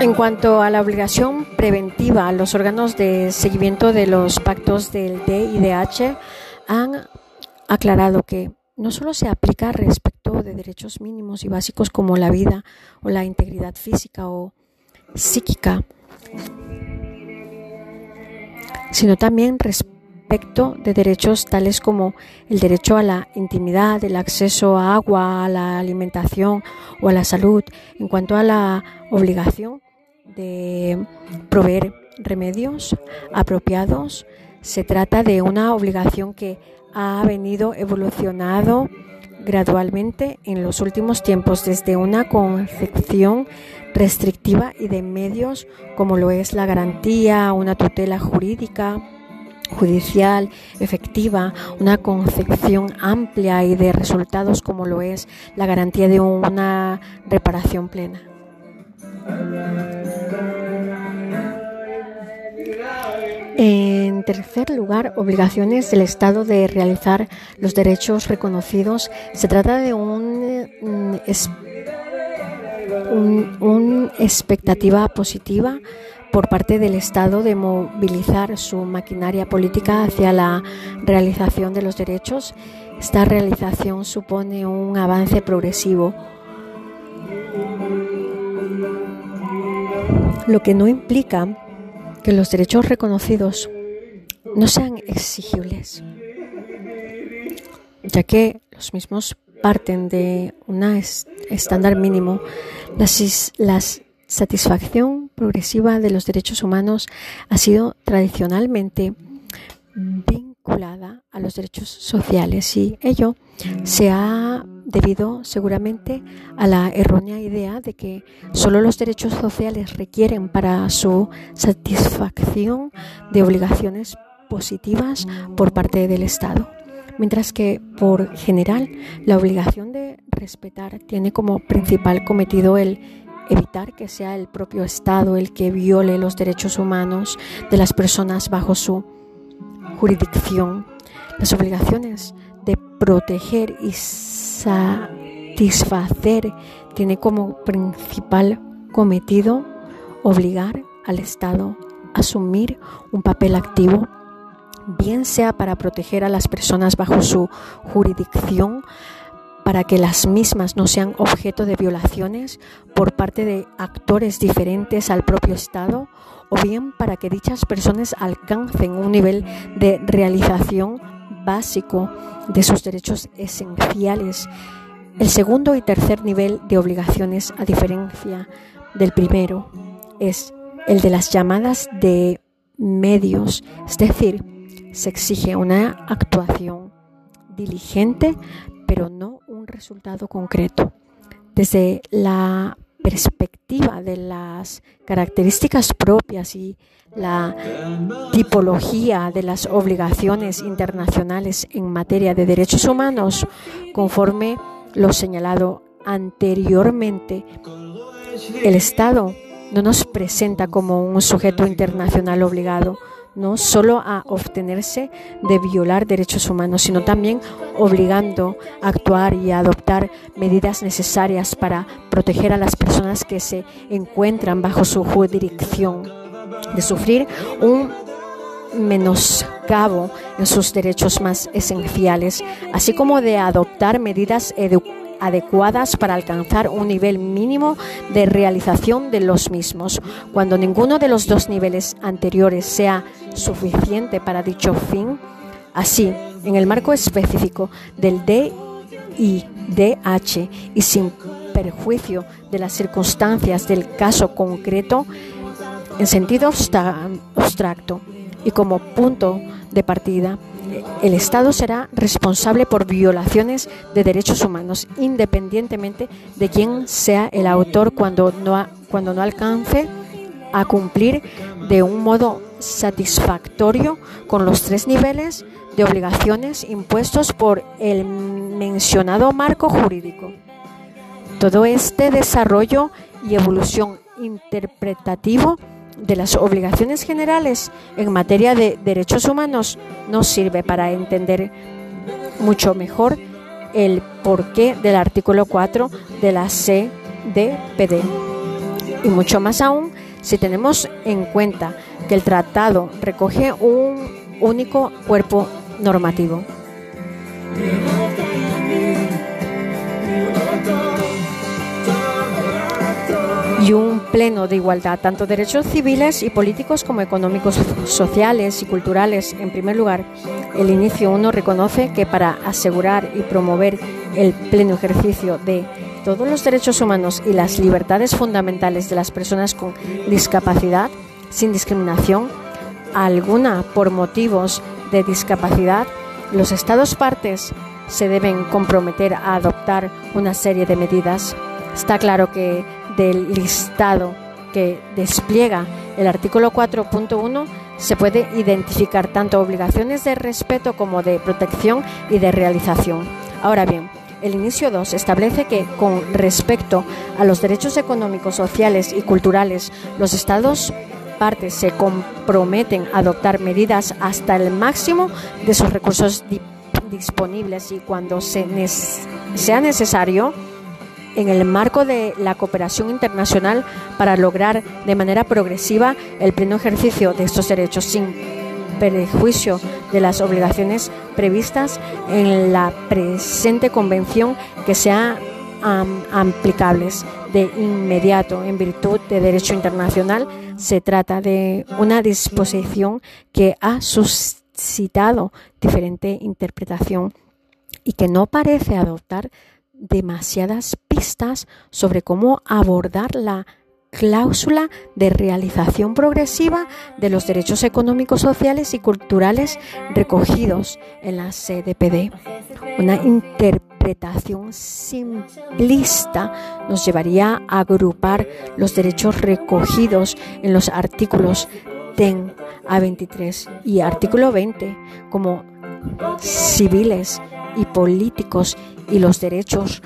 En cuanto a la obligación preventiva, los órganos de seguimiento de los pactos del DIDH han aclarado que no solo se aplica respecto de derechos mínimos y básicos como la vida o la integridad física o psíquica, sino también respecto de derechos tales como el derecho a la intimidad, el acceso a agua, a la alimentación o a la salud, en cuanto a la obligación de proveer remedios apropiados. Se trata de una obligación que ha venido evolucionando gradualmente en los últimos tiempos desde una concepción restrictiva y de medios como lo es la garantía, una tutela jurídica, judicial efectiva, una concepción amplia y de resultados como lo es la garantía de una reparación plena. En tercer lugar, obligaciones del Estado de realizar los derechos reconocidos. Se trata de un, un, expectativa positiva por parte del Estado de movilizar su maquinaria política hacia la realización de los derechos. Esta realización supone un avance progresivo lo que no implica que los derechos reconocidos no sean exigibles, ya que los mismos parten de un estándar mínimo. La, satisfacción progresiva de los derechos humanos ha sido tradicionalmente vinculada a los derechos sociales y ello se ha debido seguramente a la errónea idea de que solo los derechos sociales requieren para su satisfacción de obligaciones positivas por parte del Estado, mientras que por general la obligación de respetar tiene como principal cometido el evitar que sea el propio Estado el que viole los derechos humanos de las personas bajo su jurisdicción. Las obligaciones de proteger y satisfacer tiene como principal cometido obligar al Estado a asumir un papel activo, bien sea para proteger a las personas bajo su jurisdicción, para que las mismas no sean objeto de violaciones por parte de actores diferentes al propio Estado, o bien para que dichas personas alcancen un nivel de realización básico de sus derechos esenciales. El segundo y tercer nivel de obligaciones, a diferencia del primero, es el de las llamadas de medios, es decir, se exige una actuación diligente, pero no un resultado concreto. Desde la perspectiva de las características propias y la tipología de las obligaciones internacionales en materia de derechos humanos, conforme lo señalado anteriormente, el Estado no nos presenta como un sujeto internacional obligado, no solo a obtenerse de violar derechos humanos, sino también obligando a actuar y a adoptar medidas necesarias para proteger a las personas que se encuentran bajo su jurisdicción, de sufrir un menoscabo en sus derechos más esenciales, así como de adoptar medidas educativas adecuadas para alcanzar un nivel mínimo de realización de los mismos. Cuando ninguno de los dos niveles anteriores sea suficiente para dicho fin, así, en el marco específico del DIDH y sin perjuicio de las circunstancias del caso concreto, en sentido abstracto y como punto de partida, el Estado será responsable por violaciones de derechos humanos, independientemente de quién sea el autor cuando no, cuando no alcance a cumplir de un modo satisfactorio con los tres niveles de obligaciones impuestos por el mencionado marco jurídico. Todo este desarrollo y evolución interpretativo de las obligaciones generales en materia de derechos humanos nos sirve para entender mucho mejor el porqué del artículo 4 de la CDPD. Y mucho más aún si tenemos en cuenta que el tratado recoge un único cuerpo normativo. Y un pleno de igualdad, tanto derechos civiles y políticos como económicos, sociales y culturales. En primer lugar, el inicio 1 reconoce que para asegurar y promover el pleno ejercicio de todos los derechos humanos y las libertades fundamentales de las personas con discapacidad, sin discriminación alguna por motivos de discapacidad, los Estados partes se deben comprometer a adoptar una serie de medidas. Está claro que del listado que despliega el artículo 4.1 se puede identificar tanto obligaciones de respeto como de protección y de realización. Ahora bien, el inicio 2 establece que con respecto a los derechos económicos, sociales y culturales, los Estados partes se comprometen a adoptar medidas hasta el máximo de sus recursos disponibles y cuando se sea necesario en el marco de la cooperación internacional para lograr de manera progresiva el pleno ejercicio de estos derechos sin perjuicio de las obligaciones previstas en la presente convención que sean aplicables de inmediato en virtud de derecho internacional. Se trata de una disposición que ha suscitado diferente interpretación y que no parece adoptar demasiadas pistas sobre cómo abordar la cláusula de realización progresiva de los derechos económicos, sociales y culturales recogidos en la CDPD. Una interpretación simplista nos llevaría a agrupar los derechos recogidos en los artículos 10 a 23 y artículo 20 como civiles y políticos y los derechos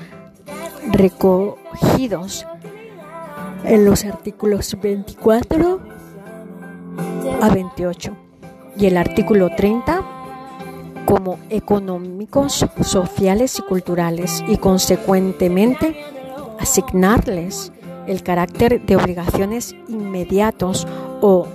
recogidos en los artículos 24 a 28 y el artículo 30 como económicos, sociales y culturales y consecuentemente asignarles el carácter de obligaciones inmediatos o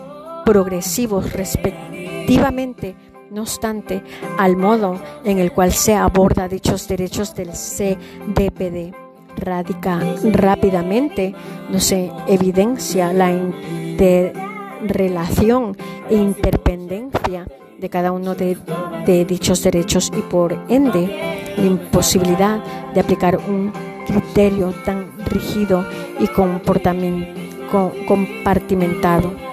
progresivos respectivamente no obstante, al modo en el cual se aborda dichos derechos del CDPD radica rápidamente, no se evidencia la interrelación e interpendencia de cada uno de, dichos derechos y por ende la imposibilidad de aplicar un criterio tan rígido y compartimentado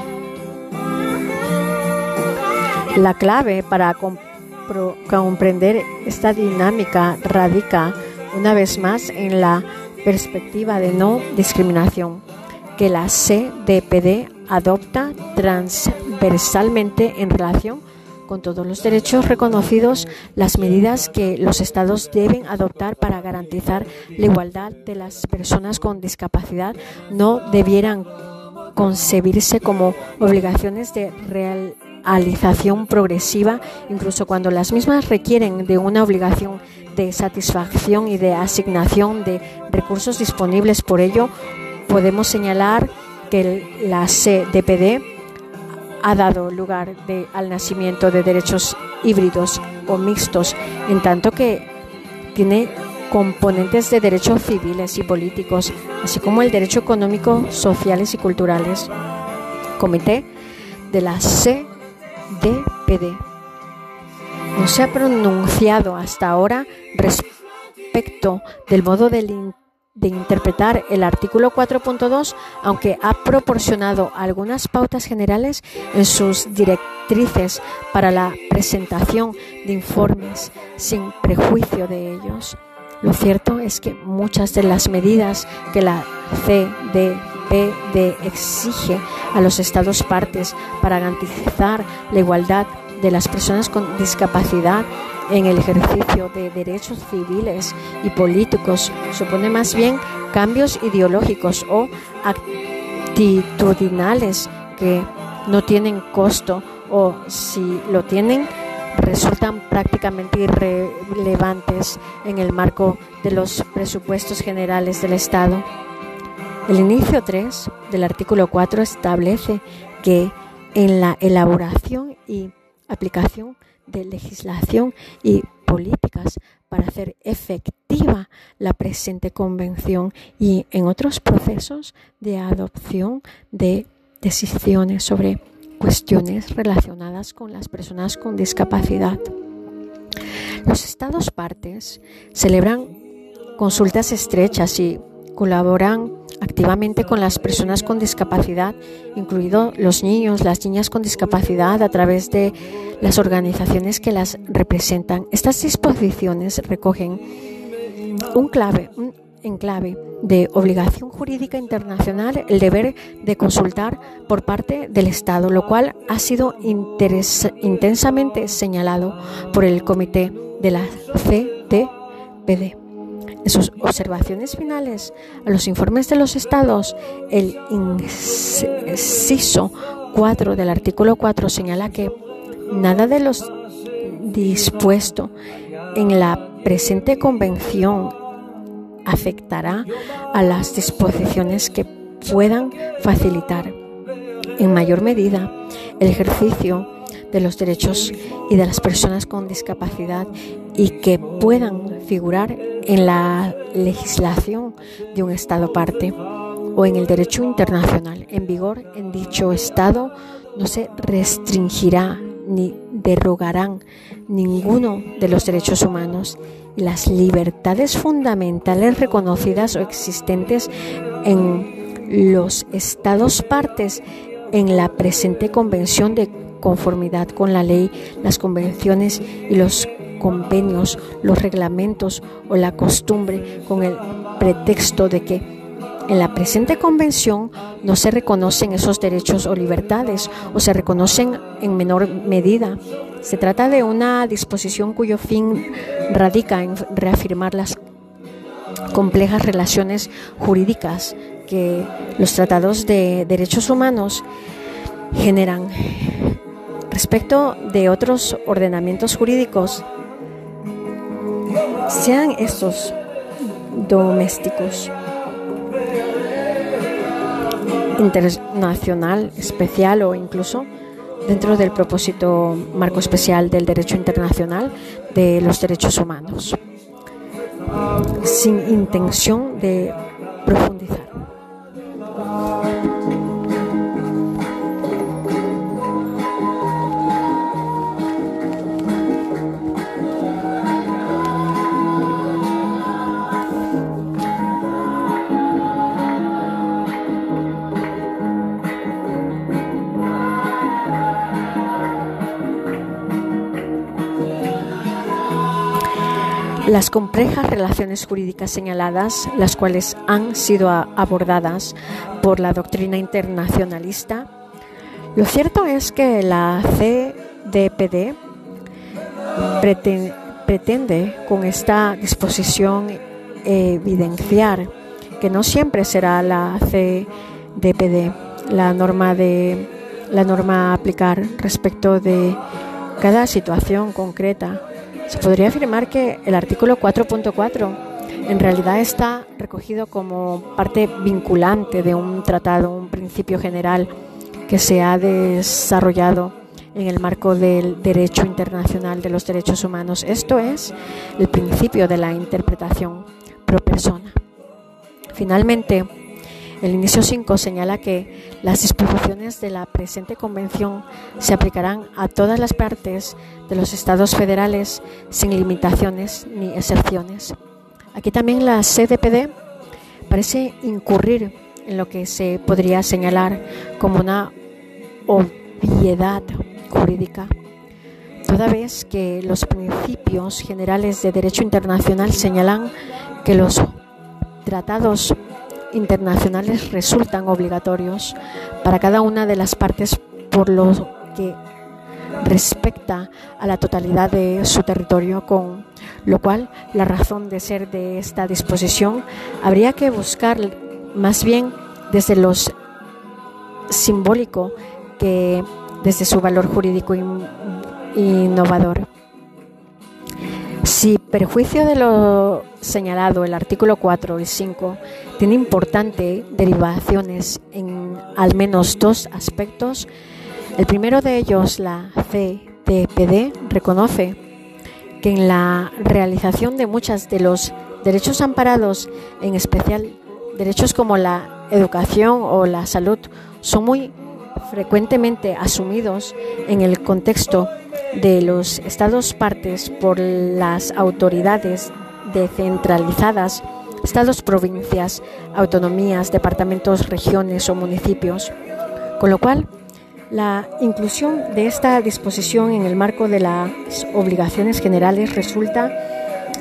la clave para comprender esta dinámica radica una vez más en la perspectiva de no discriminación que la CDPD adopta transversalmente en relación con todos los derechos reconocidos, las medidas que los Estados deben adoptar para garantizar la igualdad de las personas con discapacidad no debieran concebirse como obligaciones de real realización progresiva, incluso cuando las mismas requieren de una obligación de satisfacción y de asignación de recursos disponibles. Por ello, podemos señalar que la CDPD ha dado lugar al nacimiento de derechos híbridos o mixtos, en tanto que tiene componentes de derechos civiles y políticos, así como el derecho económico, sociales y culturales. Comité de la C DPD. No se ha pronunciado hasta ahora respecto del modo de, interpretar el artículo 4.2, aunque ha proporcionado algunas pautas generales en sus directrices para la presentación de informes sin prejuicio de ellos. Lo cierto es que muchas de las medidas que la CDPD exige a los Estados partes para garantizar la igualdad de las personas con discapacidad en el ejercicio de derechos civiles y políticos supone más bien cambios ideológicos o actitudinales que no tienen costo o si lo tienen resultan prácticamente irrelevantes en el marco de los presupuestos generales del Estado. El inicio 3 del artículo 4 establece que en la elaboración y aplicación de legislación y políticas para hacer efectiva la presente convención y en otros procesos de adopción de decisiones sobre cuestiones relacionadas con las personas con discapacidad. Los Estados partes celebran consultas estrechas y colaboran activamente con las personas con discapacidad, incluidos los niños, las niñas con discapacidad, a través de las organizaciones que las representan. Estas disposiciones recogen un clave, un enclave de obligación jurídica internacional el deber de consultar por parte del Estado, lo cual ha sido intensamente señalado por el Comité de la CTPD. En sus observaciones finales a los informes de los estados, el inciso 4 del artículo 4 señala que nada de los dispuesto en la presente convención afectará a las disposiciones que puedan facilitar en mayor medida el ejercicio de los derechos y de las personas con discapacidad y que puedan figurar en la legislación de un Estado parte o en el derecho internacional en vigor en dicho Estado no se restringirá ni derogarán ninguno de los derechos humanos. Y las libertades fundamentales reconocidas o existentes en los estados partes en la presente convención de conformidad con la ley, las convenciones y los convenios, los reglamentos o la costumbre con el pretexto de que en la presente convención no se reconocen esos derechos o libertades o se reconocen en menor medida. Se trata de una disposición cuyo fin radica en reafirmar las complejas relaciones jurídicas que los tratados de derechos humanos generan respecto de otros ordenamientos jurídicos, sean estos domésticos, internacional, especial o incluso dentro del propósito marco especial del derecho internacional de los derechos humanos, sin intención de profundizar. Las complejas relaciones jurídicas señaladas, las cuales han sido abordadas por la doctrina internacionalista, lo cierto es que la CDPD pretende con esta disposición evidenciar que no siempre será la CDPD la norma de la norma a aplicar respecto de cada situación concreta se podría afirmar que el artículo 4.4 en realidad está recogido como parte vinculante de un tratado, un principio general que se ha desarrollado en el marco del derecho internacional de los derechos humanos. Esto es el principio de la interpretación pro persona. Finalmente, el inicio 5 señala que las disposiciones de la presente convención se aplicarán a todas las partes de los estados federales sin limitaciones ni excepciones. Aquí también la CDPD parece incurrir en lo que se podría señalar como una obviedad jurídica, toda vez que los principios generales de derecho internacional señalan que los tratados internacionales resultan obligatorios para cada una de las partes por lo que respecta a la totalidad de su territorio, con lo cual la razón de ser de esta disposición habría que buscar más bien desde lo simbólico que desde su valor jurídico innovador. Si perjuicio de lo señalado, el artículo 4 y 5 tiene importantes derivaciones en al menos dos aspectos. El primero de ellos, la CTPD, reconoce que en la realización de muchos de los derechos amparados, en especial derechos como la educación o la salud, son muy frecuentemente asumidos en el contexto de los estados partes por las autoridades descentralizadas, estados, provincias, autonomías, departamentos, regiones o municipios. Con lo cual, la inclusión de esta disposición en el marco de las obligaciones generales resulta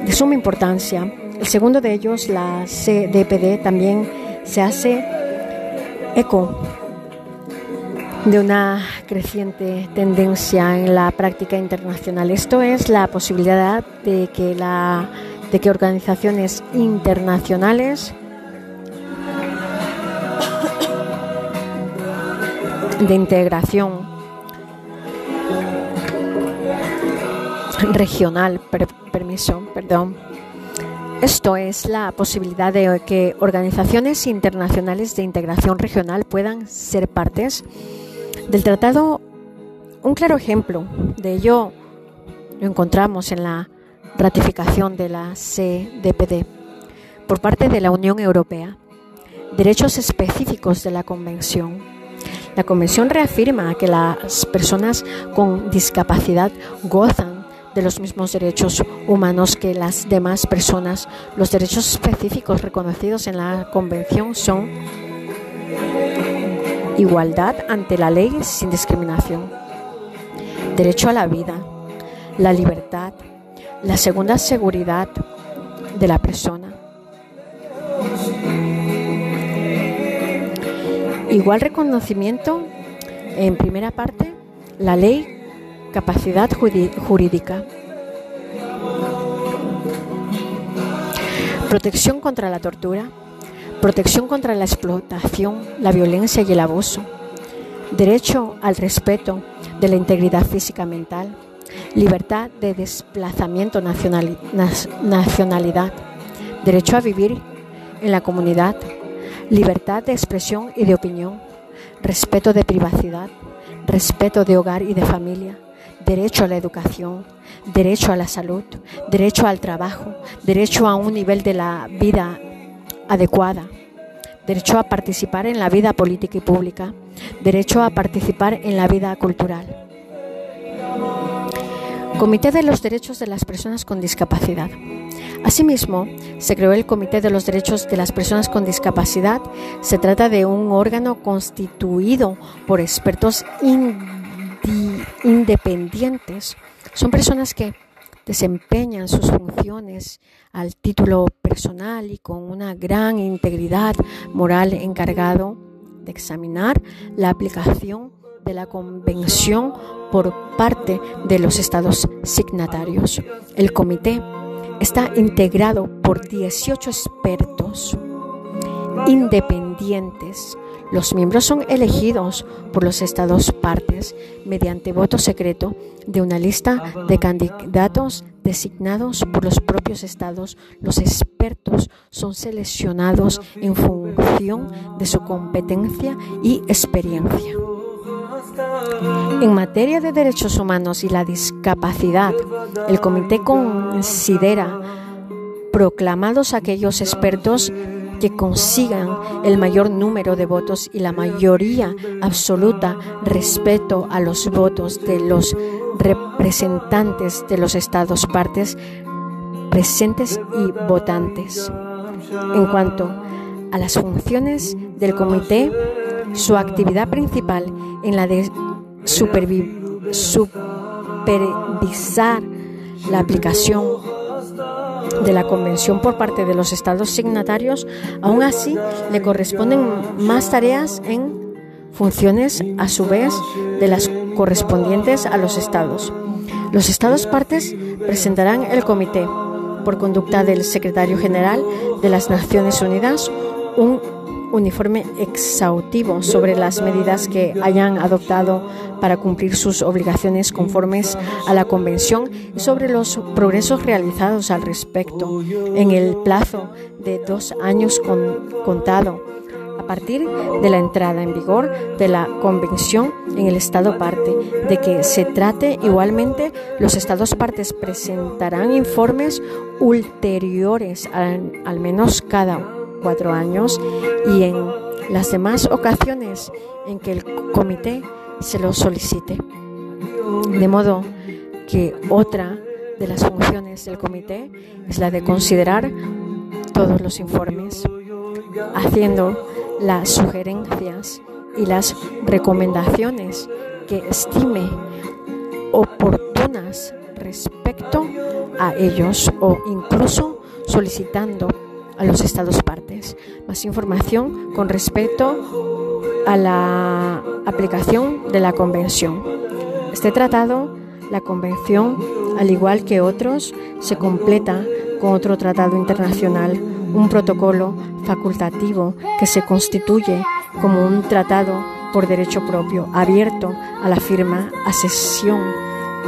de suma importancia. El segundo de ellos, la CDPD, también se hace eco de una creciente tendencia en la práctica internacional. Esto es la posibilidad de que, la, de que organizaciones internacionales de integración regional, permiso, perdón. Esto es la posibilidad de que organizaciones internacionales de integración regional puedan ser partes del tratado, un claro ejemplo de ello lo encontramos en la ratificación de la CDPD por parte de la Unión Europea. Derechos específicos de la Convención. La Convención reafirma que las personas con discapacidad gozan de los mismos derechos humanos que las demás personas. Los derechos específicos reconocidos en la Convención son igualdad ante la ley sin discriminación, derecho a la vida, la libertad, la segunda seguridad de la persona. Igual reconocimiento en primera parte, la ley, capacidad jurídica. Protección contra la tortura, protección contra la explotación, la violencia y el abuso, derecho al respeto de la integridad física mental, libertad de desplazamiento, nacionalidad, derecho a vivir en la comunidad, libertad de expresión y de opinión, respeto de privacidad, respeto de hogar y de familia, derecho a la educación, derecho a la salud, derecho al trabajo, derecho a un nivel de la vida adecuada, derecho a participar en la vida política y pública, derecho a participar en la vida cultural. Comité de los Derechos de las Personas con Discapacidad. Asimismo, se creó el Comité de los Derechos de las Personas con Discapacidad. Se trata de un órgano constituido por expertos independientes. Son personas que desempeñan sus funciones al título personal y con una gran integridad moral encargado de examinar la aplicación de la Convención por parte de los estados signatarios. El comité está integrado por 18 expertos independientes los miembros son elegidos por los estados partes mediante voto secreto de una lista de candidatos designados por los propios estados. Los expertos son seleccionados en función de su competencia y experiencia. En materia de derechos humanos y la discapacidad, el comité considera proclamados aquellos expertos que consigan el mayor número de votos y la mayoría absoluta respeto a los votos de los representantes de los estados partes presentes y votantes. En cuanto a las funciones del comité, su actividad principal en la de supervisar la aplicación de la Convención por parte de los estados signatarios, aún así le corresponden más tareas en funciones a su vez de las correspondientes a los estados. Los estados partes presentarán el comité, por conducta del secretario general de las Naciones Unidas, un, un informe exhaustivo sobre las medidas que hayan adoptado para cumplir sus obligaciones conformes a la Convención y sobre los progresos realizados al respecto en el plazo de dos años contado a partir de la entrada en vigor de la Convención en el Estado parte. De que se trate igualmente, los Estados partes presentarán informes ulteriores al menos cada cuatro años y en las demás ocasiones en que el comité se lo solicite. De modo que otra de las funciones del comité es la de considerar todos los informes, haciendo las sugerencias y las recomendaciones que estime oportunas respecto a ellos o incluso solicitando a los estados partes. Más información con respecto a la aplicación de la Convención. Este tratado, la Convención, al igual que otros, se completa con otro tratado internacional, un protocolo facultativo que se constituye como un tratado por derecho propio, abierto a la firma, asesión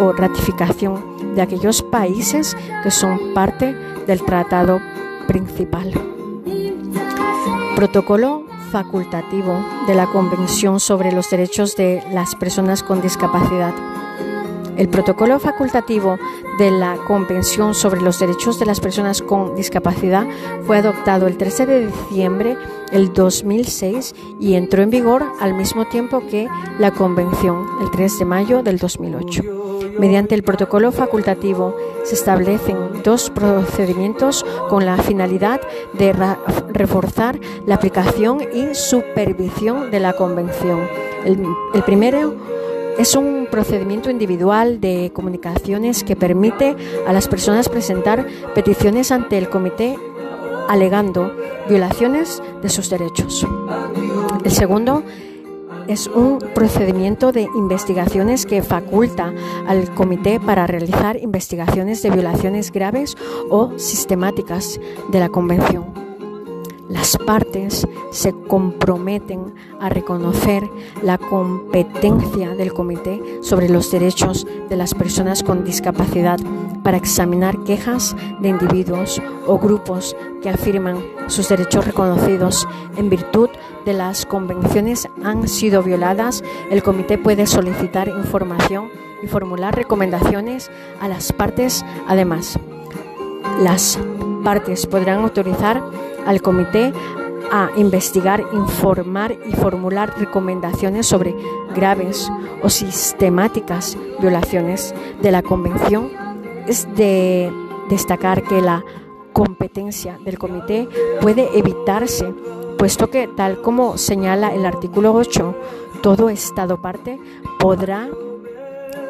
o ratificación de aquellos países que son parte del tratado principal. Protocolo facultativo de la Convención sobre los Derechos de las Personas con Discapacidad. El protocolo facultativo de la Convención sobre los Derechos de las Personas con Discapacidad fue adoptado el 13 de diciembre del 2006 y entró en vigor al mismo tiempo que la Convención, el 3 de mayo del 2008. Mediante el protocolo facultativo se establecen dos procedimientos con la finalidad de reforzar la aplicación y supervisión de la Convención. El, primero es un procedimiento individual de comunicaciones que permite a las personas presentar peticiones ante el comité alegando violaciones de sus derechos. El segundo es un procedimiento de investigaciones que faculta al comité para realizar investigaciones de violaciones graves o sistemáticas de la Convención. Las partes se comprometen a reconocer la competencia del Comité sobre los Derechos de las Personas con Discapacidad para examinar quejas de individuos o grupos que afirman sus derechos reconocidos en virtud de las convenciones han sido violadas. El Comité puede solicitar información y formular recomendaciones a las partes. Además, las partes podrán autorizar al comité a investigar, informar y formular recomendaciones sobre graves o sistemáticas violaciones de la Convención. Es de destacar que la competencia del comité puede evitarse, puesto que, tal como señala el artículo 8, todo Estado parte podrá,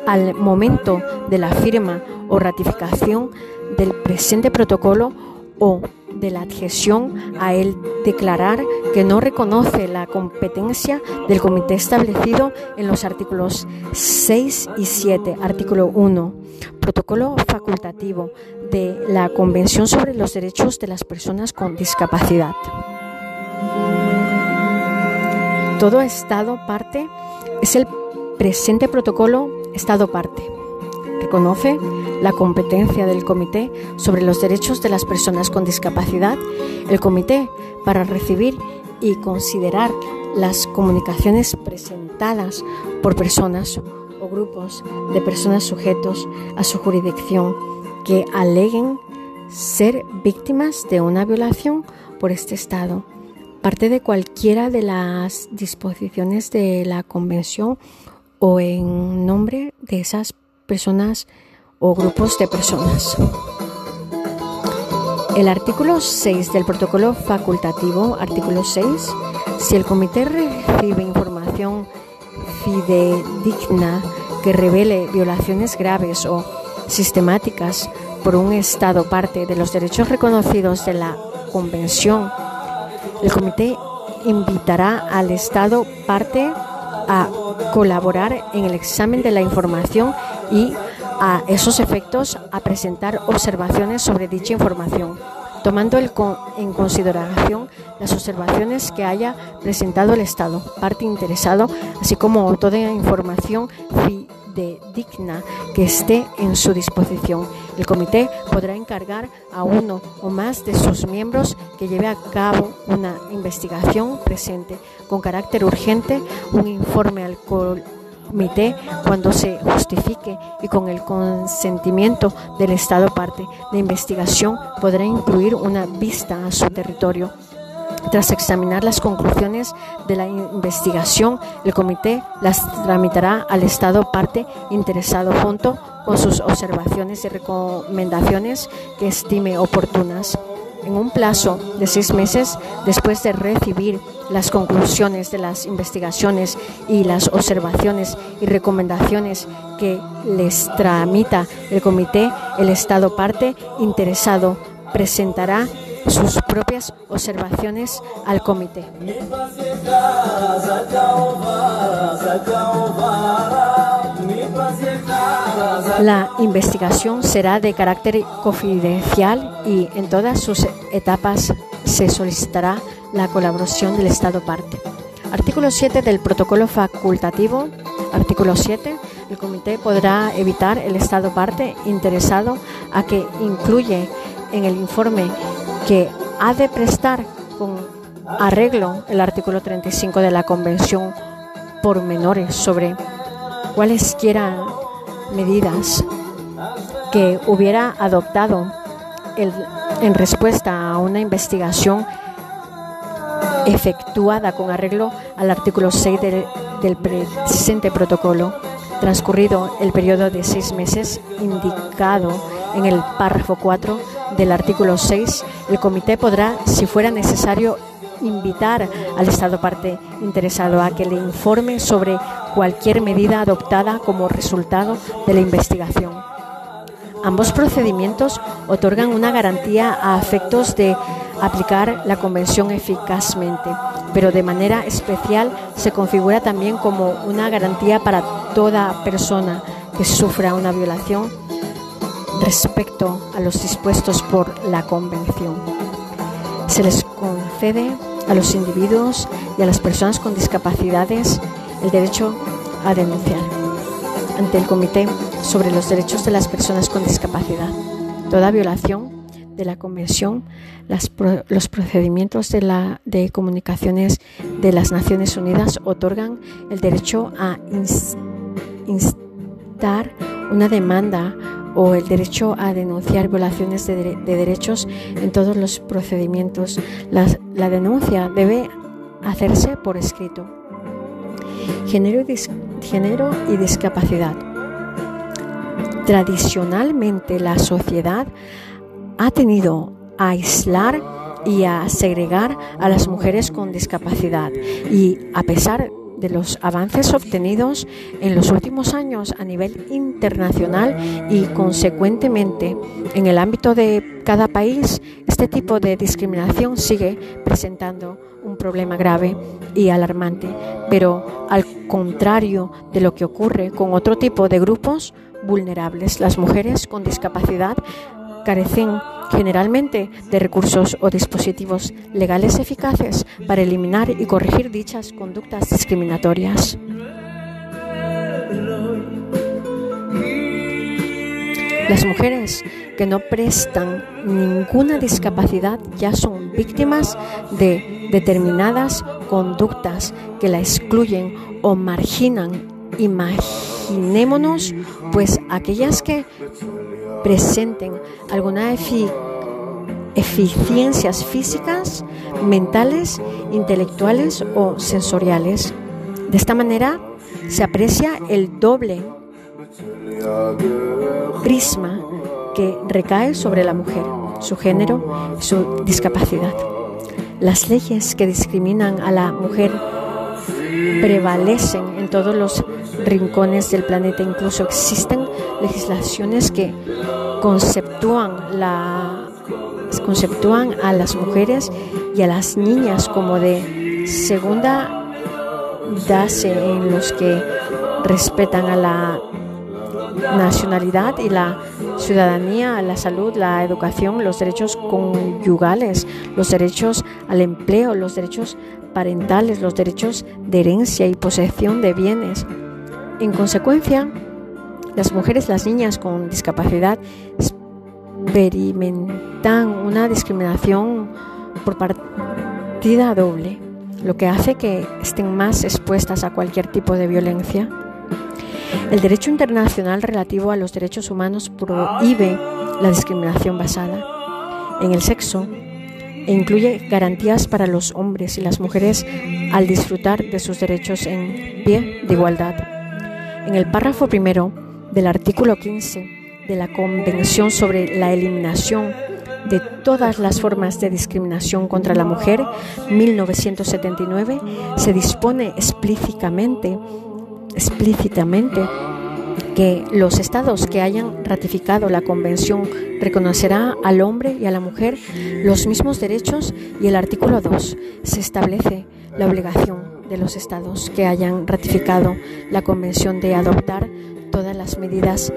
al momento de la firma o ratificación del presente protocolo o de la adhesión a él declarar que no reconoce la competencia del comité establecido en los artículos 6 y 7, artículo 1, protocolo facultativo de la Convención sobre los Derechos de las Personas con Discapacidad. Todo Estado parte es el presente protocolo Estado parte. Reconoce la competencia del Comité sobre los Derechos de las Personas con Discapacidad, el Comité para recibir y considerar las comunicaciones presentadas por personas o grupos de personas sujetos a su jurisdicción que aleguen ser víctimas de una violación por este Estado. Parte de cualquiera de las disposiciones de la Convención o en nombre de esas personas o grupos de personas. El artículo 6 del protocolo facultativo, artículo 6, si el comité recibe información fidedigna que revele violaciones graves o sistemáticas por un Estado parte de los derechos reconocidos de la Convención, el comité invitará al Estado parte a colaborar en el examen de la información y a esos efectos a presentar observaciones sobre dicha información. tomando en consideración las observaciones que haya presentado el Estado, parte interesado, así como toda información fidedigna que esté en su disposición. El comité podrá encargar a uno o más de sus miembros que lleve a cabo una investigación presente con carácter urgente, un informe al comité cuando se justifique y con el consentimiento del Estado parte. La investigación podrá incluir una vista a su territorio. Tras examinar las conclusiones de la investigación, el comité las tramitará al Estado parte interesado junto con sus observaciones y recomendaciones que estime oportunas en un plazo de seis meses después de recibir las conclusiones de las investigaciones y las observaciones y recomendaciones que les tramita el comité, el Estado parte interesado presentará sus propias observaciones al comité. La investigación será de carácter confidencial y en todas sus etapas se solicitará la colaboración del Estado parte. Artículo 7 del protocolo facultativo. Artículo 7. El comité podrá evitar el Estado parte interesado a que incluye en el informe que ha de prestar con arreglo el artículo 35 de la Convención por menores sobre cualesquiera medidas que hubiera adoptado en respuesta a una investigación efectuada con arreglo al artículo 6 del, del presente protocolo, transcurrido el periodo de seis meses indicado en el párrafo 4 del artículo 6, el comité podrá, si fuera necesario, invitar al Estado parte interesado a que le informe sobre cualquier medida adoptada como resultado de la investigación. Ambos procedimientos otorgan una garantía a efectos de aplicar la Convención eficazmente, pero de manera especial se configura también como una garantía para toda persona que sufra una violación respecto a los dispuestos por la Convención. Se les concede a los individuos y a las personas con discapacidades el derecho a denunciar ante el Comité sobre los Derechos de las Personas con Discapacidad toda violación de la Convención, los procedimientos de, la, de comunicaciones de las Naciones Unidas otorgan el derecho a instar una demanda o el derecho a denunciar violaciones de, derechos en todos los procedimientos. La, denuncia debe hacerse por escrito. Género y, y discapacidad. Tradicionalmente la sociedad ha tenido a aislar y a segregar a las mujeres con discapacidad y a pesar de los avances obtenidos en los últimos años a nivel internacional y consecuentemente en el ámbito de cada país, este tipo de discriminación sigue presentando un problema grave y alarmante, pero al contrario de lo que ocurre con otro tipo de grupos vulnerables, las mujeres con discapacidad carecen generalmente de recursos o dispositivos legales eficaces para eliminar y corregir dichas conductas discriminatorias. Las mujeres que no prestan ninguna discapacidad ya son víctimas de determinadas conductas que la excluyen o marginan. Imaginémonos, pues aquellas que presenten alguna eficiencias físicas, mentales, intelectuales o sensoriales. De esta manera se aprecia el doble prisma que recae sobre la mujer, su género su discapacidad. Las leyes que discriminan a la mujer prevalecen en todos los rincones del planeta. Incluso existen legislaciones que conceptúan, a las mujeres y a las niñas como de segunda clase en los que respetan a la nacionalidad y la ciudadanía, la salud, la educación, los derechos conyugales, los derechos al empleo, los derechos parentales, los derechos de herencia y posesión de bienes. En consecuencia, las mujeres, las niñas con discapacidad experimentan una discriminación por partida doble, lo que hace que estén más expuestas a cualquier tipo de violencia. El derecho internacional relativo a los derechos humanos prohíbe la discriminación basada en el sexo e incluye garantías para los hombres y las mujeres al disfrutar de sus derechos en pie de igualdad. En el párrafo primero del artículo 15 de la Convención sobre la Eliminación de todas las formas de discriminación contra la mujer, 1979, se dispone explícitamente, explícitamente que los estados que hayan ratificado la convención reconocerá al hombre y a la mujer los mismos derechos y el artículo 2 se establece la obligación de los estados que hayan ratificado la convención de adoptar todas las medidas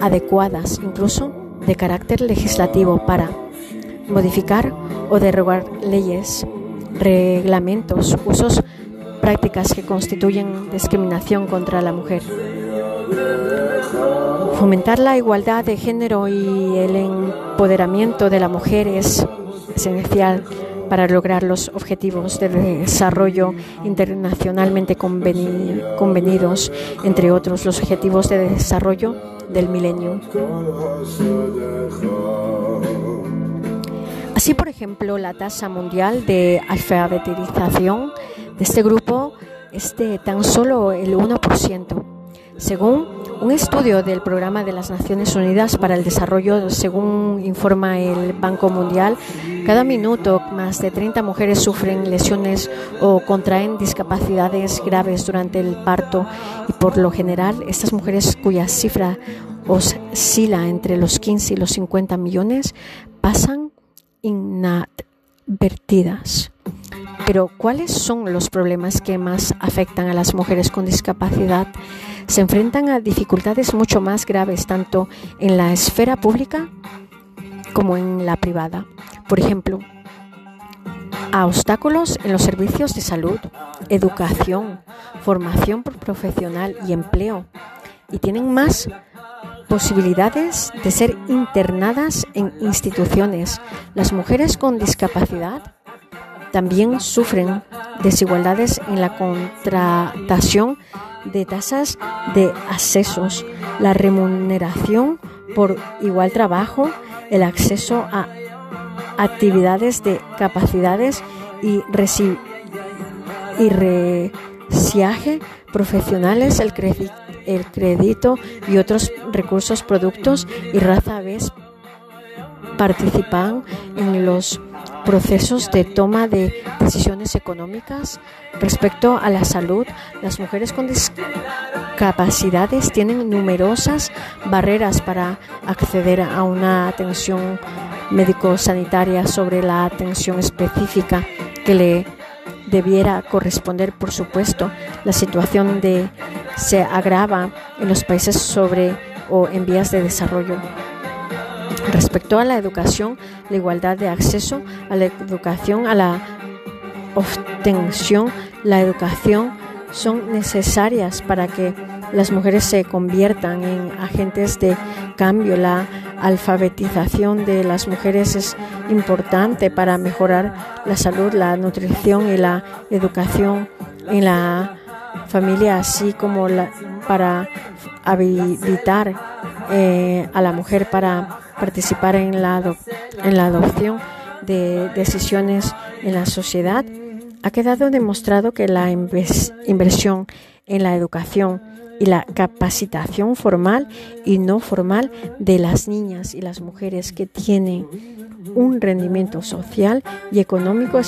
adecuadas, incluso de carácter legislativo, para modificar o derogar leyes, reglamentos, usos, prácticas que constituyen discriminación contra la mujer. Fomentar la igualdad de género y el empoderamiento de la mujer es esencial para lograr los objetivos de desarrollo internacionalmente convenidos, entre otros los objetivos de desarrollo del milenio. Así, por ejemplo, la tasa mundial de alfabetización de este grupo es tan solo el 1%. Según un estudio del Programa de las Naciones Unidas para el Desarrollo, según informa el Banco Mundial, cada minuto más de 30 mujeres sufren lesiones o contraen discapacidades graves durante el parto y por lo general estas mujeres cuya cifra oscila entre los 15 y los 50 millones pasan inadvertidas. Pero ¿cuáles son los problemas que más afectan a las mujeres con discapacidad? Se enfrentan a dificultades mucho más graves tanto en la esfera pública como en la privada. Por ejemplo, a obstáculos en los servicios de salud, educación, formación profesional y empleo. Y tienen más posibilidades de ser internadas en instituciones. Las mujeres con discapacidad también sufren desigualdades en la contratación de tasas de accesos, la remuneración por igual trabajo, el acceso a actividades de capacidades y, y resiaje profesionales, el el crédito y otros recursos, productos y raza vez participan en los procesos de toma de decisiones económicas respecto a la salud. Las mujeres con discapacidades tienen numerosas barreras para acceder a una atención médico-sanitaria sobre la atención específica que le debiera corresponder, por supuesto, la situación de se agrava en los países sobre o en vías de desarrollo. Respecto a la educación, la igualdad de acceso a la educación, a la obtención, la educación son necesarias para que las mujeres se conviertan en agentes de cambio. La alfabetización de las mujeres es importante para mejorar la salud, la nutrición y la educación en la familia, así como para habilitar eh, a la mujer para participar en la, en la adopción de decisiones en la sociedad. Ha quedado demostrado que la inversión en la educación y la capacitación formal y no formal de las niñas y las mujeres que tienen un rendimiento social y económico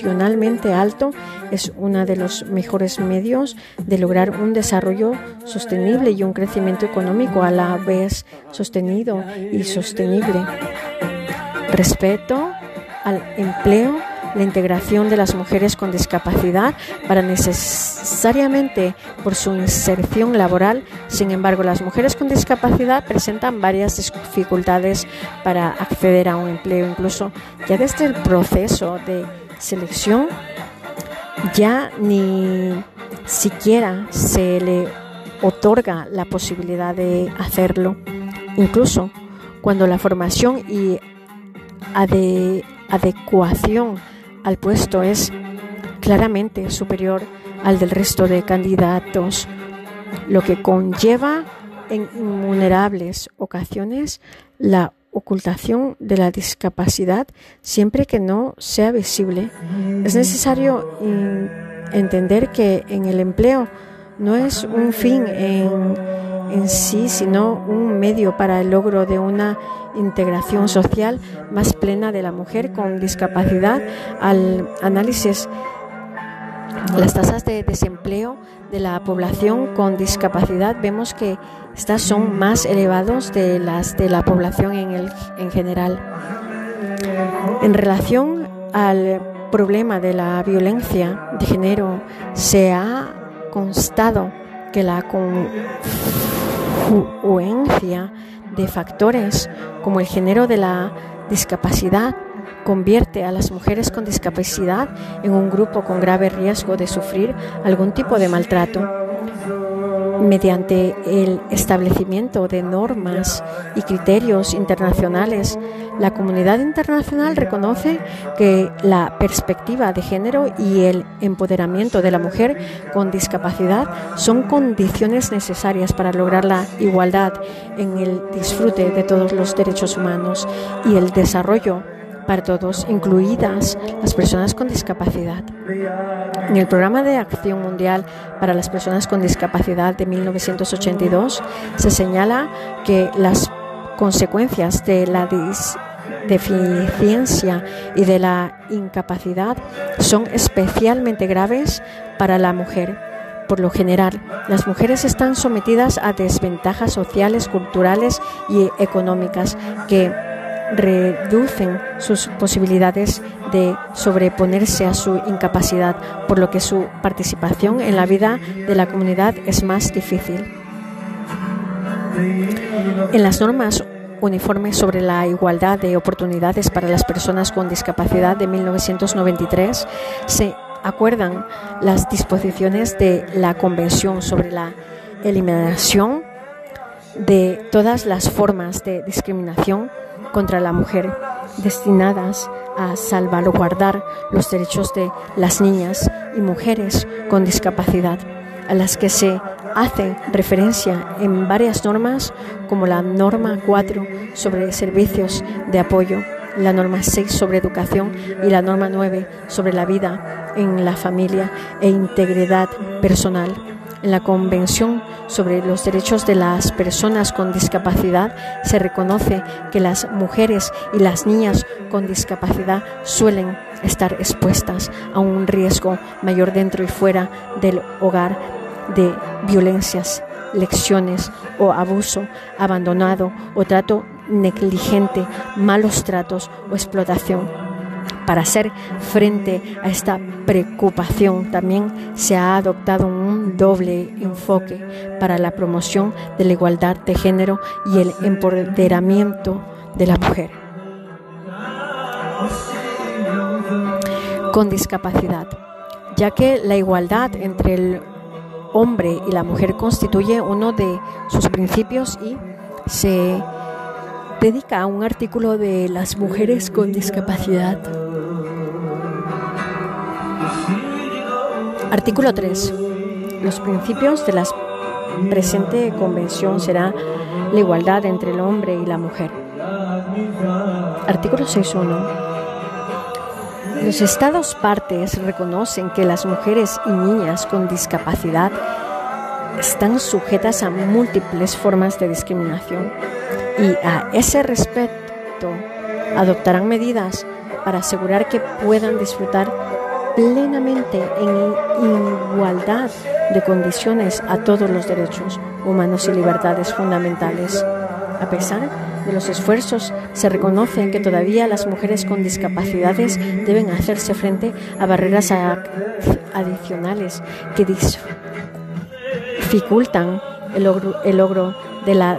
excepcionalmente alto es uno de los mejores medios de lograr un desarrollo sostenible y un crecimiento económico a la vez sostenido y sostenible. Respeto al empleo la integración de las mujeres con discapacidad para necesariamente por su inserción laboral. Sin embargo, las mujeres con discapacidad presentan varias dificultades para acceder a un empleo, incluso ya desde el proceso de selección ya ni siquiera se le otorga la posibilidad de hacerlo. Incluso cuando la formación y adecuación al puesto es claramente superior al del resto de candidatos, lo que conlleva en innumerables ocasiones la ocultación de la discapacidad siempre que no sea visible. Es necesario entender que en el empleo no es un fin en, en sí, sino un medio para el logro de una integración social más plena de la mujer con discapacidad. Al análisis las tasas de desempleo de la población con discapacidad vemos que estas son más elevados de las de la población en, el, en general. En relación al problema de la violencia de género, se ha constado que la confluencia de factores como el género de la discapacidad convierte a las mujeres con discapacidad en un grupo con grave riesgo de sufrir algún tipo de maltrato. Mediante el establecimiento de normas y criterios internacionales, la comunidad internacional reconoce que la perspectiva de género y el empoderamiento de la mujer con discapacidad son condiciones necesarias para lograr la igualdad en el disfrute de todos los derechos humanos y el desarrollo para todos, incluidas las personas con discapacidad. En el Programa de Acción Mundial para las Personas con Discapacidad de 1982 se señala que las consecuencias de la deficiencia y de la incapacidad son especialmente graves para la mujer. Por lo general, las mujeres están sometidas a desventajas sociales, culturales y económicas que reducen sus posibilidades de sobreponerse a su incapacidad, por lo que su participación en la vida de la comunidad es más difícil. En las normas uniformes sobre la igualdad de oportunidades para las personas con discapacidad de 1993 se acuerdan las disposiciones de la Convención sobre la eliminación de todas las formas de discriminación contra la mujer, destinadas a salvaguardar los derechos de las niñas y mujeres con discapacidad, a las que se hace referencia en varias normas, como la norma 4 sobre servicios de apoyo, la norma 6 sobre educación y la norma 9 sobre la vida en la familia e integridad personal en la Convención sobre los Derechos de las Personas con Discapacidad se reconoce que las mujeres y las niñas con discapacidad suelen estar expuestas a un riesgo mayor dentro y fuera del hogar de violencias, lecciones o abuso, abandonado o trato negligente, malos tratos o explotación para hacer frente a esta preocupación. También se ha adoptado un doble enfoque para la promoción de la igualdad de género y el empoderamiento de la mujer. Con discapacidad, ya que la igualdad entre el hombre y la mujer constituye uno de sus principios y se dedica un artículo de las mujeres con discapacidad. Artículo 3. Los principios de la presente convención será la igualdad entre el hombre y la mujer. Artículo 6.1. Los Estados partes reconocen que las mujeres y niñas con discapacidad están sujetas a múltiples formas de discriminación y a ese respecto adoptarán medidas para asegurar que puedan disfrutar plenamente en igualdad de condiciones a todos los derechos humanos y libertades fundamentales, a pesar de los esfuerzos se reconoce que todavía las mujeres con discapacidades deben hacerse frente a barreras adicionales que dificultan el logro, el logro de la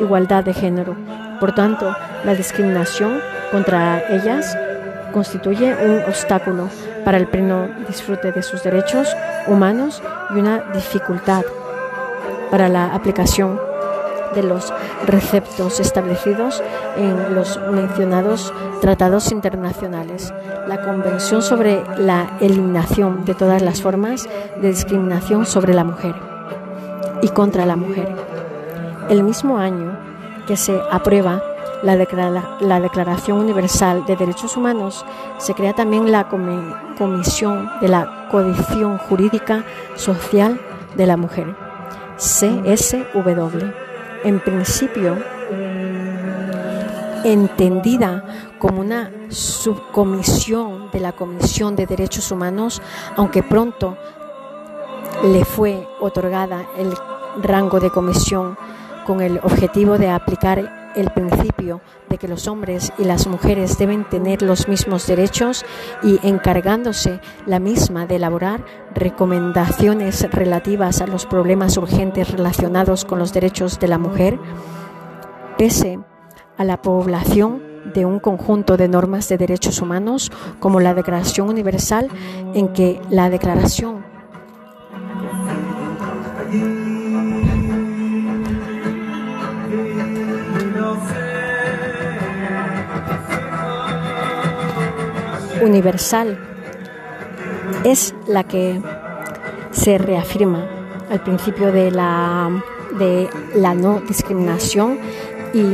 igualdad de género. Por tanto, la discriminación contra ellas constituye un obstáculo para el pleno disfrute de sus derechos humanos y una dificultad para la aplicación de los receptos establecidos en los mencionados tratados internacionales, la Convención sobre la eliminación de todas las formas de discriminación sobre la mujer y contra la mujer. El mismo año que se aprueba la, Declaración Universal de Derechos Humanos, se crea también la Comisión de la Codición Jurídica Social de la Mujer, CSW. En principio, entendida como una subcomisión de la Comisión de Derechos Humanos, aunque pronto le fue otorgada el rango de comisión con el objetivo de aplicar el principio de que los hombres y las mujeres deben tener los mismos derechos y encargándose la misma de elaborar recomendaciones relativas a los problemas urgentes relacionados con los derechos de la mujer, pese a la población de un conjunto de normas de derechos humanos como la Declaración Universal en que la Declaración universal es la que se reafirma al principio de la, de la no discriminación y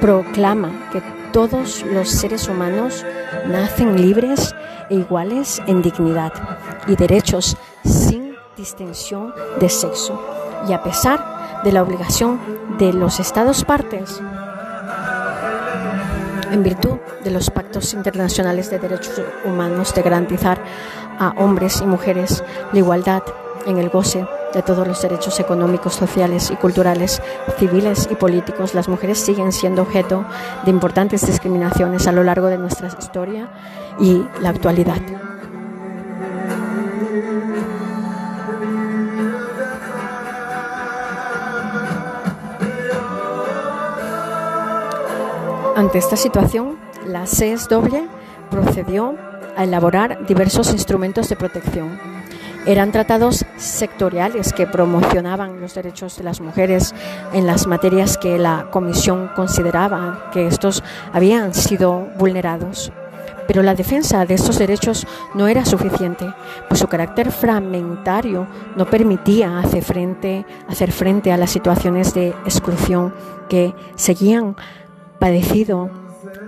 proclama que todos los seres humanos nacen libres e iguales en dignidad y derechos sin distinción de sexo. Y a pesar de la obligación de los Estados partes en virtud de los pactos internacionales de derechos humanos de garantizar a hombres y mujeres la igualdad en el goce de todos los derechos económicos, sociales y culturales, civiles y políticos, las mujeres siguen siendo objeto de importantes discriminaciones a lo largo de nuestra historia y la actualidad. Ante esta situación, la CSW procedió a elaborar diversos instrumentos de protección. Eran tratados sectoriales que promocionaban los derechos de las mujeres en las materias que la Comisión consideraba que estos habían sido vulnerados. Pero la defensa de estos derechos no era suficiente, pues su carácter fragmentario no permitía hacer frente, hacer frente a las situaciones de exclusión que seguían padecido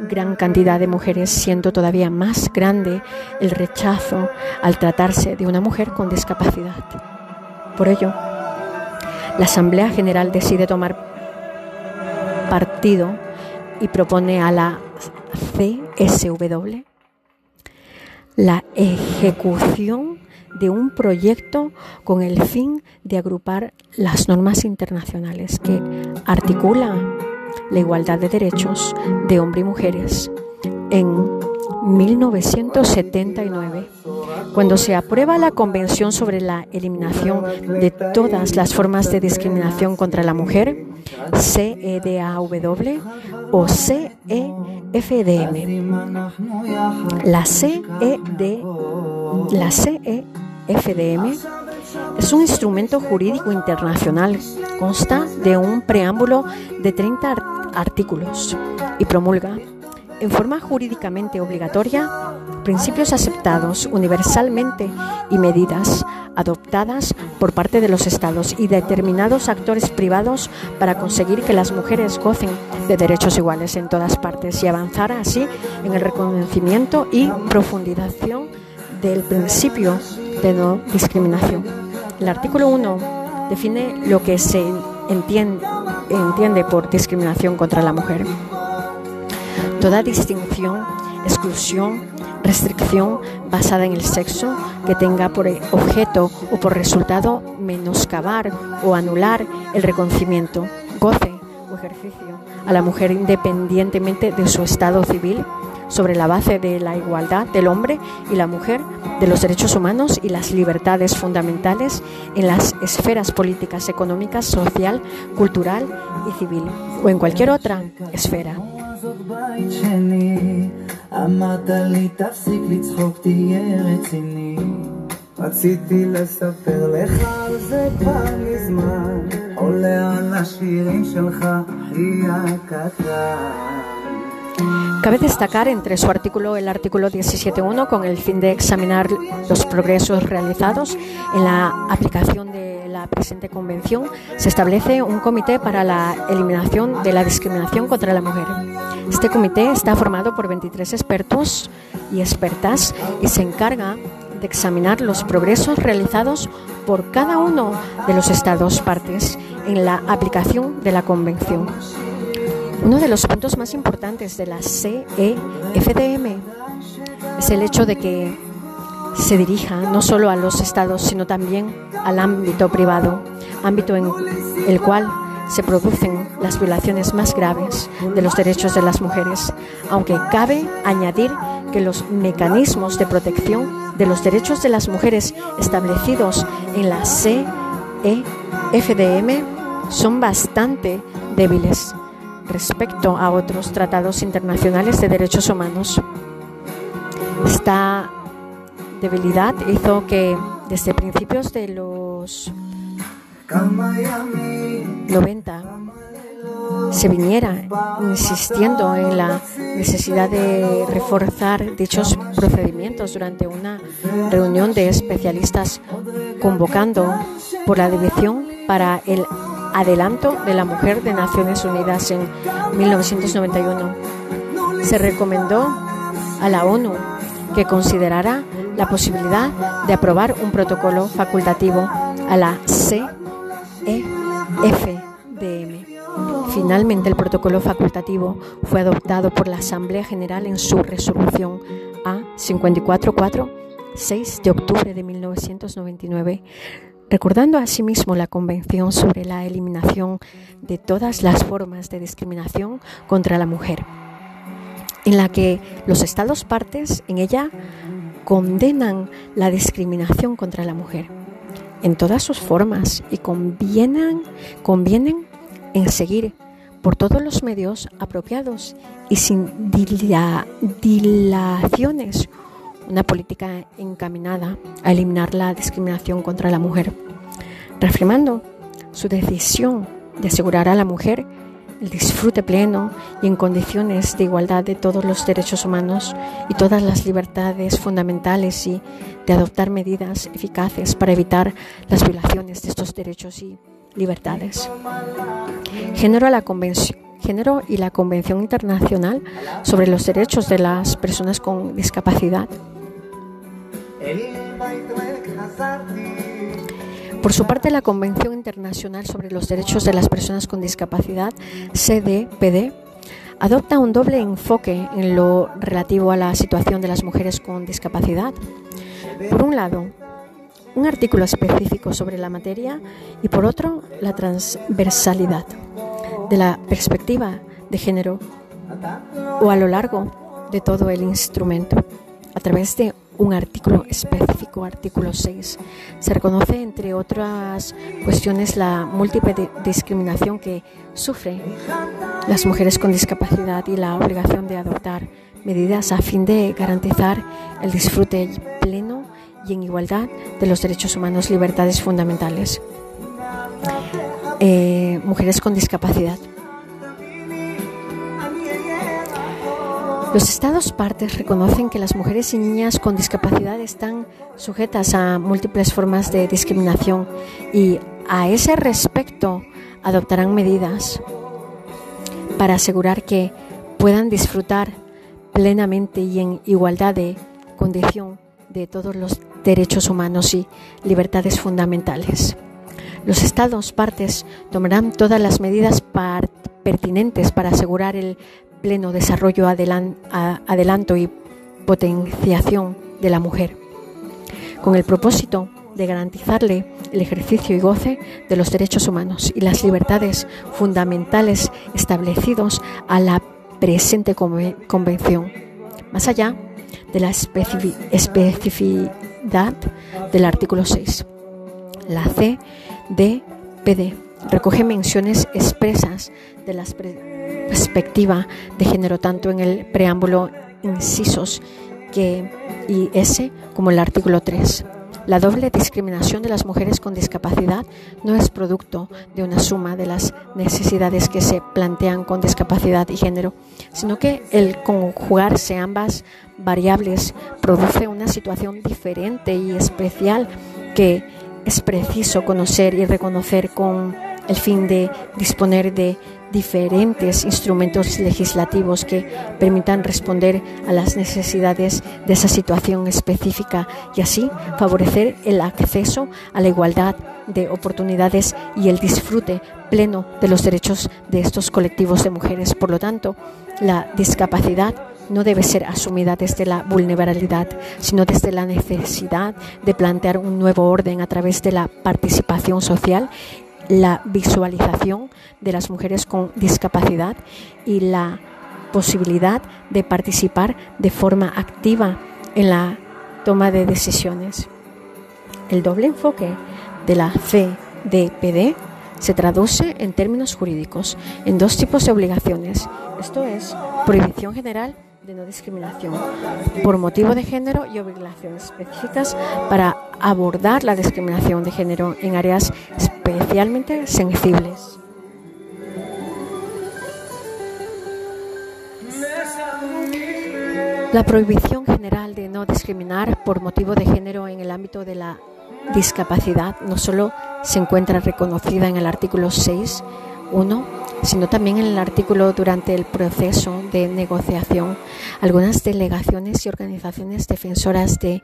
gran cantidad de mujeres, siendo todavía más grande el rechazo al tratarse de una mujer con discapacidad. Por ello, la Asamblea General decide tomar partido y propone a la CSW la ejecución de un proyecto con el fin de agrupar las normas internacionales que articula la igualdad de derechos de hombres y mujeres en 1979, cuando se aprueba la Convención sobre la Eliminación de todas las formas de discriminación contra la mujer, CEDAW o CEFDM. La CED, la CEFDM es un instrumento jurídico internacional. Consta de un preámbulo de 30 artículos y promulga en forma jurídicamente obligatoria principios aceptados universalmente y medidas adoptadas por parte de los estados y determinados actores privados para conseguir que las mujeres gocen de derechos iguales en todas partes y avanzar así en el reconocimiento y profundización del principio de no discriminación. El artículo 1 define lo que se entiende, por discriminación contra la mujer. Toda distinción, exclusión, restricción basada en el sexo que tenga por objeto o por resultado menoscabar o anular el reconocimiento, goce o ejercicio a la mujer independientemente de su estado civil sobre la base de la igualdad del hombre y la mujer, de los derechos humanos y las libertades fundamentales en las esferas políticas, económicas, social, cultural y civil, o en cualquier otra esfera. Cabe destacar entre su artículo el artículo 17.1 con el fin de examinar los progresos realizados en la aplicación de la presente convención. Se establece un comité para la eliminación de la discriminación contra la mujer. Este comité está formado por 23 expertos y expertas y se encarga de examinar los progresos realizados por cada uno de los estados partes en la aplicación de la convención. Uno de los puntos más importantes de la CEFDM es el hecho de que se dirija no solo a los estados, sino también al ámbito privado, ámbito en el cual se producen las violaciones más graves de los derechos de las mujeres, aunque cabe añadir que los mecanismos de protección de los derechos de las mujeres establecidos en la CEFDM son bastante débiles respecto a otros tratados internacionales de derechos humanos. Esta debilidad hizo que desde principios de los 90 se viniera insistiendo en la necesidad de reforzar dichos procedimientos durante una reunión de especialistas convocando por la División para el Adelanto de la Mujer de Naciones Unidas en 1991. Se recomendó a la ONU que considerara la posibilidad de aprobar un protocolo facultativo a la CEFDM. Finalmente, el protocolo facultativo fue adoptado por la Asamblea General en su resolución A544, 6 de octubre de 1999 recordando asimismo la Convención sobre la Eliminación de todas las formas de discriminación contra la mujer, en la que los Estados partes en ella condenan la discriminación contra la mujer. En todas sus formas y convienen, convienen en seguir por todos los medios apropiados y sin dilaciones una política encaminada a eliminar la discriminación contra la mujer, reafirmando su decisión de asegurar a la mujer el disfrute pleno y en condiciones de igualdad de todos los derechos humanos y todas las libertades fundamentales y de adoptar medidas eficaces para evitar las violaciones de estos derechos y libertades. Género la Género y la Convención Internacional sobre los Derechos de las Personas con Discapacidad por su parte, la Convención Internacional sobre los Derechos de las Personas con Discapacidad, CDPD, adopta un doble enfoque en lo relativo a la situación de las mujeres con discapacidad. Por un lado, un artículo específico sobre la materia y por otro, la transversalidad de la perspectiva de género o a lo largo de todo el instrumento a través de un artículo específico, artículo 6. Se reconoce, entre otras cuestiones, la múltiple discriminación que sufren las mujeres con discapacidad y la obligación de adoptar medidas a fin de garantizar el disfrute pleno y en igualdad de los derechos humanos, libertades fundamentales. Eh, mujeres con discapacidad. Los Estados partes reconocen que las mujeres y niñas con discapacidad están sujetas a múltiples formas de discriminación y a ese respecto adoptarán medidas para asegurar que puedan disfrutar plenamente y en igualdad de condición de todos los derechos humanos y libertades fundamentales. Los Estados partes tomarán todas las medidas pertinentes para asegurar el pleno desarrollo, adelanto y potenciación de la mujer, con el propósito de garantizarle el ejercicio y goce de los derechos humanos y las libertades fundamentales establecidos a la presente convención, más allá de la especificidad del artículo 6. La CDPD recoge menciones expresas de la perspectiva de género tanto en el preámbulo incisos que y S como el artículo 3. La doble discriminación de las mujeres con discapacidad no es producto de una suma de las necesidades que se plantean con discapacidad y género, sino que el conjugarse ambas variables produce una situación diferente y especial que es preciso conocer y reconocer con el fin de disponer de diferentes instrumentos legislativos que permitan responder a las necesidades de esa situación específica y así favorecer el acceso a la igualdad de oportunidades y el disfrute pleno de los derechos de estos colectivos de mujeres. Por lo tanto, la discapacidad no debe ser asumida desde la vulnerabilidad, sino desde la necesidad de plantear un nuevo orden a través de la participación social la visualización de las mujeres con discapacidad y la posibilidad de participar de forma activa en la toma de decisiones. El doble enfoque de la CDPD se traduce en términos jurídicos en dos tipos de obligaciones. Esto es prohibición general de no discriminación por motivo de género y obligaciones específicas para abordar la discriminación de género en áreas especialmente sensibles. La prohibición general de no discriminar por motivo de género en el ámbito de la discapacidad no solo se encuentra reconocida en el artículo 6.1, sino también en el artículo durante el proceso de negociación. Algunas delegaciones y organizaciones defensoras de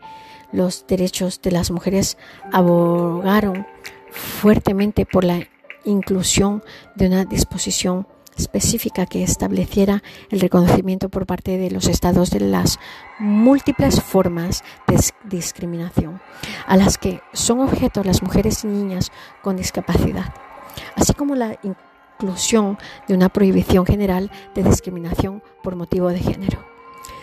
los derechos de las mujeres abogaron fuertemente por la inclusión de una disposición específica que estableciera el reconocimiento por parte de los estados de las múltiples formas de discriminación a las que son objeto las mujeres y niñas con discapacidad, así como la inclusión de una prohibición general de discriminación por motivo de género,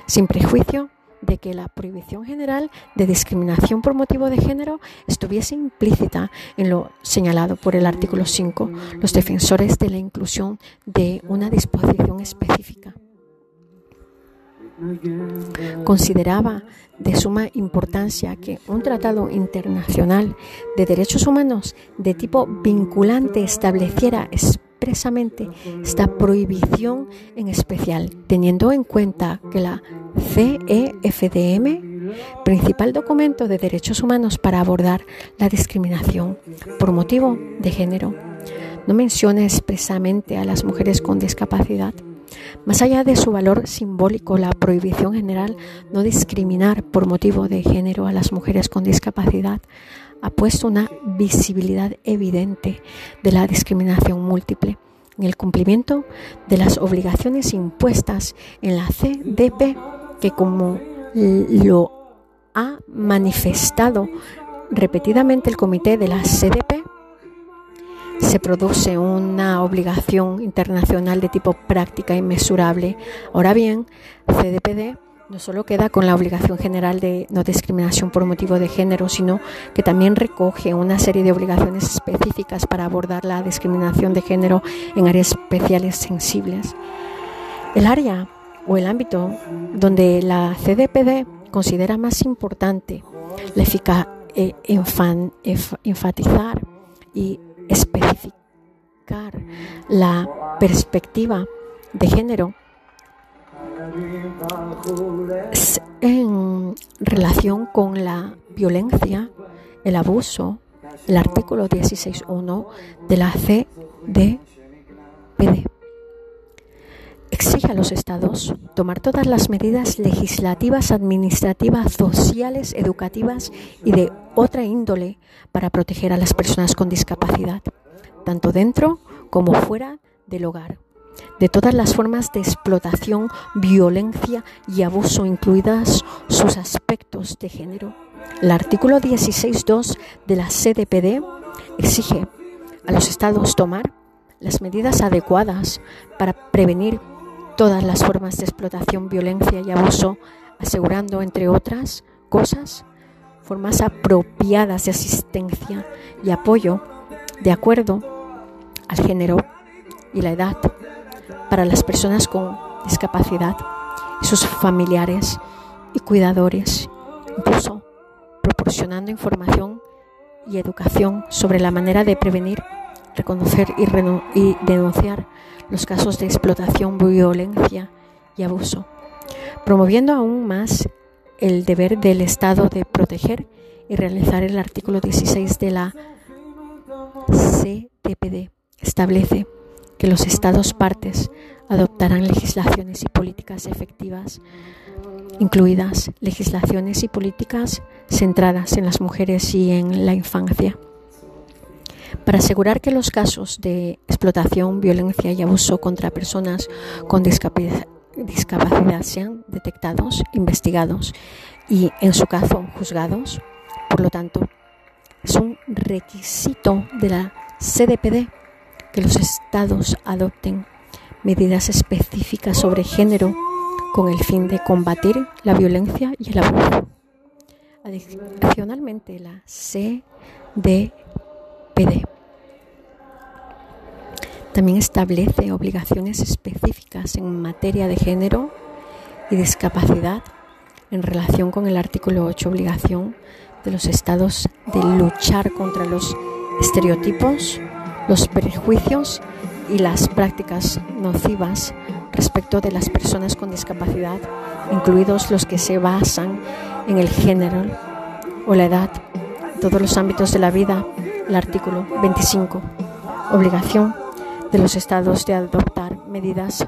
sin prejuicio de que la prohibición general de discriminación por motivo de género estuviese implícita en lo señalado por el artículo 5, los defensores de la inclusión de una disposición específica. Consideraba de suma importancia que un tratado internacional de derechos humanos de tipo vinculante estableciera expresamente esta prohibición en especial, teniendo en cuenta que la CEFDM, principal documento de derechos humanos para abordar la discriminación por motivo de género, no menciona expresamente a las mujeres con discapacidad. Más allá de su valor simbólico, la prohibición general no discriminar por motivo de género a las mujeres con discapacidad ha puesto una visibilidad evidente de la discriminación múltiple en el cumplimiento de las obligaciones impuestas en la CDP, que como lo ha manifestado repetidamente el comité de la CDP, se produce una obligación internacional de tipo práctica inmesurable. Ahora bien, CDPD no solo queda con la obligación general de no discriminación por motivo de género, sino que también recoge una serie de obligaciones específicas para abordar la discriminación de género en áreas especiales sensibles. El área o el ámbito donde la CDPD considera más importante la eficacia eh, enfatizar y especificar la perspectiva de género en relación con la violencia, el abuso, el artículo 16.1 de la CDPD. Exige a los estados tomar todas las medidas legislativas, administrativas, sociales, educativas y de otra índole para proteger a las personas con discapacidad, tanto dentro como fuera del hogar de todas las formas de explotación, violencia y abuso, incluidas sus aspectos de género. El artículo 16.2 de la CDPD exige a los estados tomar las medidas adecuadas para prevenir todas las formas de explotación, violencia y abuso, asegurando, entre otras cosas, formas apropiadas de asistencia y apoyo de acuerdo al género y la edad para las personas con discapacidad sus familiares y cuidadores, incluso proporcionando información y educación sobre la manera de prevenir, reconocer y, y denunciar los casos de explotación, violencia y abuso, promoviendo aún más el deber del Estado de proteger y realizar el artículo 16 de la CTPD. Establece que los Estados partes adoptarán legislaciones y políticas efectivas, incluidas legislaciones y políticas centradas en las mujeres y en la infancia, para asegurar que los casos de explotación, violencia y abuso contra personas con discapacidad, sean detectados, investigados y, en su caso, juzgados. Por lo tanto, es un requisito de la CDPD que los estados adopten medidas específicas sobre género con el fin de combatir la violencia y el abuso. Adicionalmente, la CDPD también establece obligaciones específicas en materia de género y discapacidad en relación con el artículo 8, obligación de los estados de luchar contra los estereotipos, los prejuicios y las prácticas nocivas respecto de las personas con discapacidad, incluidos los que se basan en el género o la edad, todos los ámbitos de la vida, el artículo 25, obligación de los estados de adoptar medidas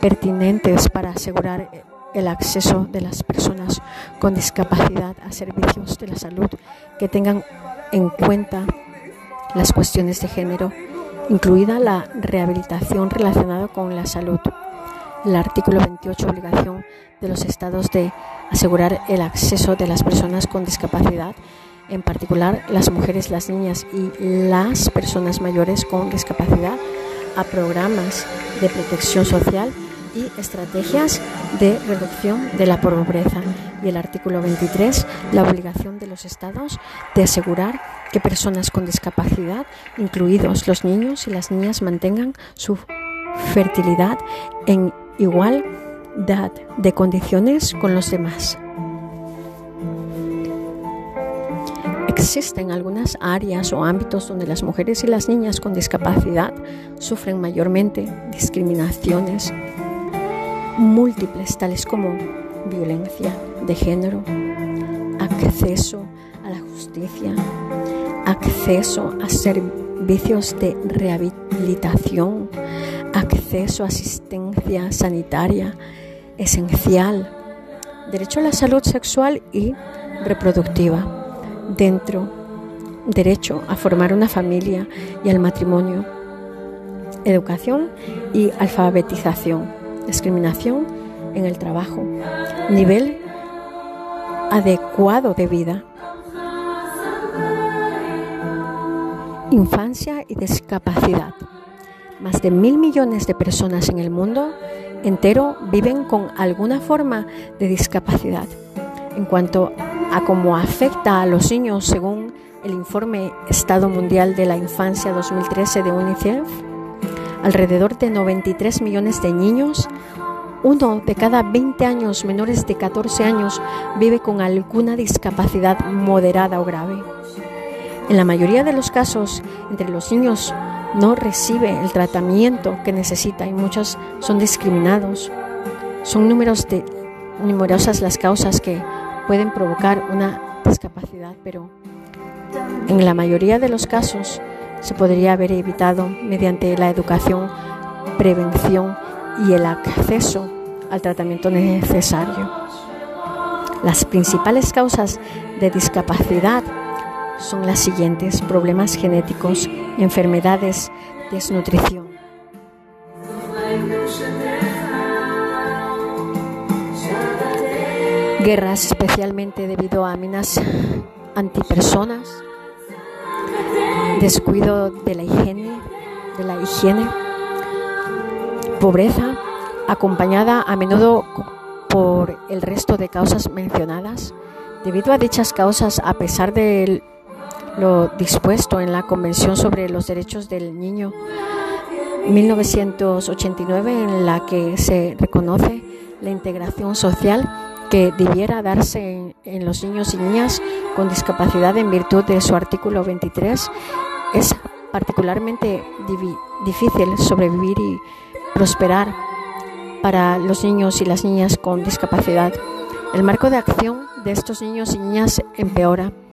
pertinentes para asegurar el acceso de las personas con discapacidad a servicios de la salud que tengan en cuenta las cuestiones de género incluida la rehabilitación relacionada con la salud. El artículo 28, obligación de los estados de asegurar el acceso de las personas con discapacidad, en particular las mujeres, las niñas y las personas mayores con discapacidad, a programas de protección social y estrategias de reducción de la pobreza. Y el artículo 23, la obligación de los estados de asegurar que personas con discapacidad, incluidos los niños y las niñas, mantengan su fertilidad en igualdad de condiciones con los demás. Existen algunas áreas o ámbitos donde las mujeres y las niñas con discapacidad sufren mayormente discriminaciones múltiples, tales como violencia de género, acceso a la justicia, acceso a servicios de rehabilitación, acceso a asistencia sanitaria esencial, derecho a la salud sexual y reproductiva, dentro, derecho a formar una familia y al matrimonio, educación y alfabetización discriminación en el trabajo, nivel adecuado de vida, infancia y discapacidad. Más de mil millones de personas en el mundo entero viven con alguna forma de discapacidad. En cuanto cómo afecta a los niños según el informe Estado Mundial de la Infancia 2013 de UNICEF, alrededor de 93 millones de niños, uno de cada 20 años menores de 14 años vive con alguna discapacidad moderada o grave. En la mayoría de los casos, entre los niños no recibe el tratamiento que necesita y muchos son discriminados. Son números de, numerosas las causas que pueden provocar una discapacidad, pero en la mayoría de los casos se podría haber evitado mediante la educación, prevención y el acceso al tratamiento necesario. Las principales causas de discapacidad son las siguientes, problemas genéticos, enfermedades, desnutrición. Guerras especialmente debido a minas antipersonas, descuido de la higiene, de la higiene, pobreza, acompañada a menudo por el resto de causas mencionadas. Debido a dichas causas, a pesar de lo dispuesto en la Convención sobre los Derechos del Niño 1989, en la que se reconoce la integración social que debiera darse en, los niños y niñas con discapacidad en virtud de su artículo 23, es particularmente difícil sobrevivir y prosperar para los niños y las niñas con discapacidad. El marco de acción de estos niños y niñas empeora